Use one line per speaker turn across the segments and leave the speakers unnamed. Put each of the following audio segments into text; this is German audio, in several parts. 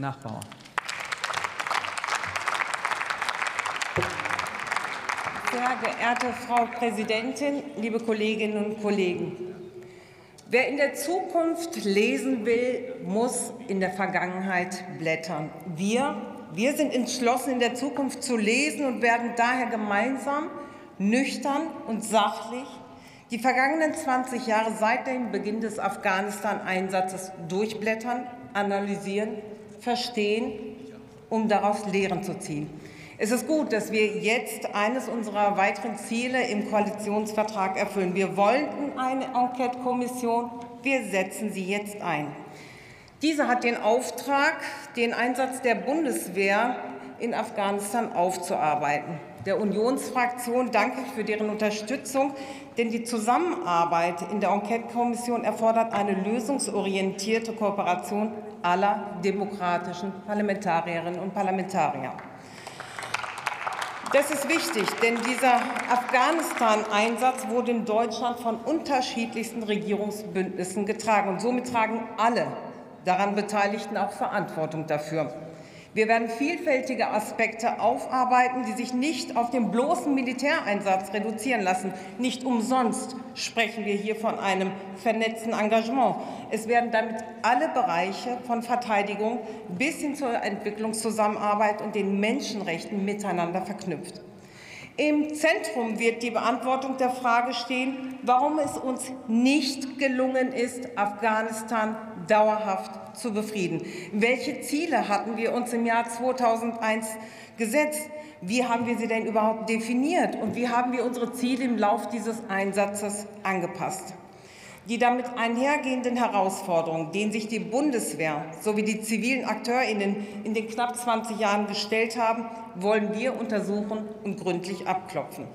Nachbauer.
Sehr geehrte Frau Präsidentin, liebe Kolleginnen und Kollegen! Wer in der Zukunft lesen will, muss in der Vergangenheit blättern. Wir, wir sind entschlossen, in der Zukunft zu lesen und werden daher gemeinsam, nüchtern und sachlich die vergangenen 20 Jahre seit dem Beginn des Afghanistan-Einsatzes durchblättern, analysieren, verstehen, um daraus Lehren zu ziehen. Es ist gut, dass wir jetzt eines unserer weiteren Ziele im Koalitionsvertrag erfüllen. Wir wollten eine Enquete-Kommission. Wir setzen sie jetzt ein. Diese hat den Auftrag, den Einsatz der Bundeswehr in Afghanistan aufzuarbeiten. Der Unionsfraktion danke ich für deren Unterstützung, denn die Zusammenarbeit in der Enquete-Kommission erfordert eine lösungsorientierte Kooperation aller demokratischen Parlamentarierinnen und Parlamentarier. Das ist wichtig, denn dieser Afghanistan-Einsatz wurde in Deutschland von unterschiedlichsten Regierungsbündnissen getragen. Und somit tragen alle daran Beteiligten auch Verantwortung dafür. Wir werden vielfältige Aspekte aufarbeiten, die sich nicht auf den bloßen Militäreinsatz reduzieren lassen. Nicht umsonst sprechen wir hier von einem vernetzten Engagement. Es werden damit alle Bereiche von Verteidigung bis hin zur Entwicklungszusammenarbeit und den Menschenrechten miteinander verknüpft. Im Zentrum wird die Beantwortung der Frage stehen, warum es uns nicht gelungen ist, Afghanistan dauerhaft zu befrieden. Welche Ziele hatten wir uns im Jahr 2001 gesetzt? Wie haben wir sie denn überhaupt definiert? Und wie haben wir unsere Ziele im Lauf dieses Einsatzes angepasst? Die damit einhergehenden Herausforderungen, denen sich die Bundeswehr sowie die zivilen AkteurInnen in den knapp 20 Jahren gestellt haben, wollen wir untersuchen und gründlich abklopfen.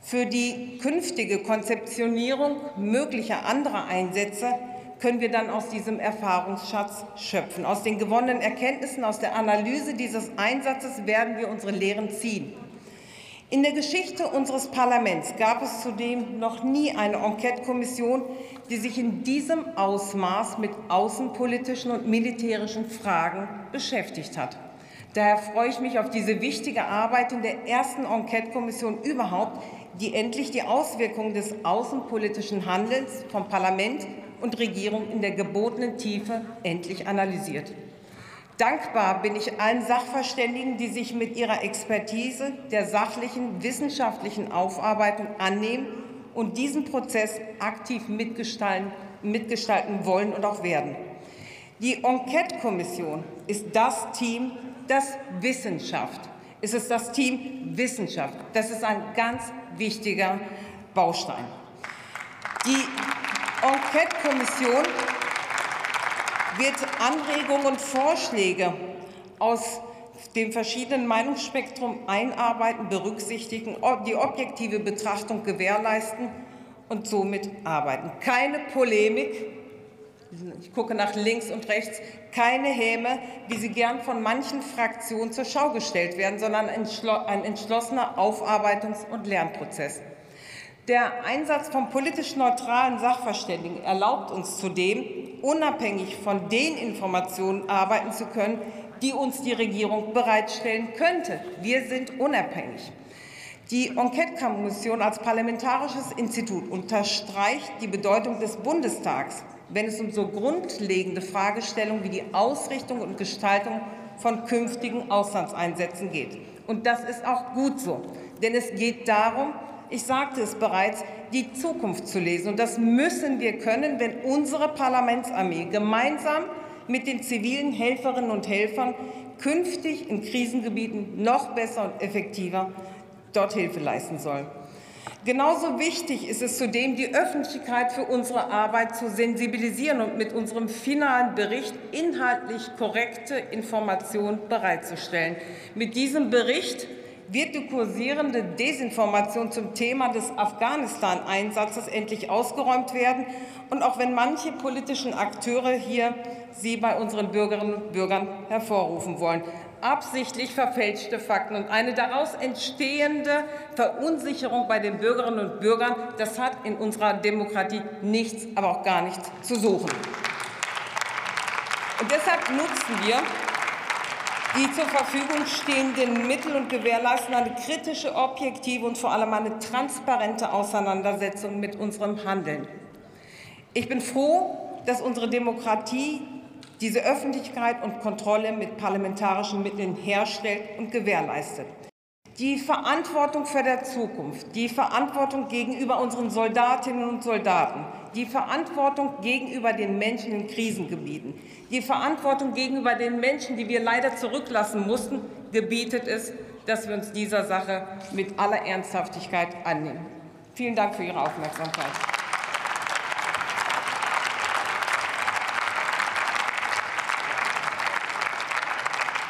Für die künftige Konzeptionierung möglicher anderer Einsätze können wir dann aus diesem Erfahrungsschatz schöpfen. Aus den gewonnenen Erkenntnissen, aus der Analyse dieses Einsatzes werden wir unsere Lehren ziehen. In der Geschichte unseres Parlaments gab es zudem noch nie eine Enquete-Kommission, die sich in diesem Ausmaß mit außenpolitischen und militärischen Fragen beschäftigt hat. Daher freue ich mich auf diese wichtige Arbeit in der ersten Enquete-Kommission überhaupt, die endlich die Auswirkungen des außenpolitischen Handelns vom Parlament und Regierung in der gebotenen Tiefe endlich analysiert. Dankbar bin ich allen Sachverständigen, die sich mit ihrer Expertise der sachlichen wissenschaftlichen Aufarbeitung annehmen und diesen Prozess aktiv mitgestalten, mitgestalten wollen und auch werden. Die Enquete-Kommission ist das Team, das Wissenschaft. Es ist das Team Wissenschaft. Das ist ein ganz wichtiger Baustein. Die Enquete-Kommission wird Anregungen und Vorschläge aus dem verschiedenen Meinungsspektrum einarbeiten, berücksichtigen, die objektive Betrachtung gewährleisten und somit arbeiten. Keine Polemik, ich gucke nach links und rechts, keine Häme, wie sie gern von manchen Fraktionen zur Schau gestellt werden, sondern ein entschlossener Aufarbeitungs- und Lernprozess. Der Einsatz von politisch neutralen Sachverständigen erlaubt uns zudem, unabhängig von den Informationen arbeiten zu können, die uns die Regierung bereitstellen könnte. Wir sind unabhängig. Die Enquete-Kommission als parlamentarisches Institut unterstreicht die Bedeutung des Bundestags, wenn es um so grundlegende Fragestellungen wie die Ausrichtung und Gestaltung von künftigen Auslandseinsätzen geht. Und das ist auch gut so, denn es geht darum, ich sagte es bereits, die Zukunft zu lesen. Und das müssen wir können, wenn unsere Parlamentsarmee gemeinsam mit den zivilen Helferinnen und Helfern künftig in Krisengebieten noch besser und effektiver dort Hilfe leisten soll. Genauso wichtig ist es zudem, die Öffentlichkeit für unsere Arbeit zu sensibilisieren und mit unserem finalen Bericht inhaltlich korrekte Informationen bereitzustellen. Mit diesem Bericht wird die kursierende Desinformation zum Thema des Afghanistan-Einsatzes endlich ausgeräumt werden. Und auch wenn manche politischen Akteure hier sie bei unseren Bürgerinnen und Bürgern hervorrufen wollen, absichtlich verfälschte Fakten und eine daraus entstehende Verunsicherung bei den Bürgerinnen und Bürgern, das hat in unserer Demokratie nichts, aber auch gar nichts zu suchen. Und deshalb nutzen wir die zur Verfügung stehenden Mittel und gewährleisten eine kritische, objektive und vor allem eine transparente Auseinandersetzung mit unserem Handeln. Ich bin froh, dass unsere Demokratie diese Öffentlichkeit und Kontrolle mit parlamentarischen Mitteln herstellt und gewährleistet. Die Verantwortung für der Zukunft, die Verantwortung gegenüber unseren Soldatinnen und Soldaten, die Verantwortung gegenüber den Menschen in Krisengebieten, die Verantwortung gegenüber den Menschen, die wir leider zurücklassen mussten, gebietet es, dass wir uns dieser Sache mit aller Ernsthaftigkeit annehmen. Vielen Dank für Ihre Aufmerksamkeit.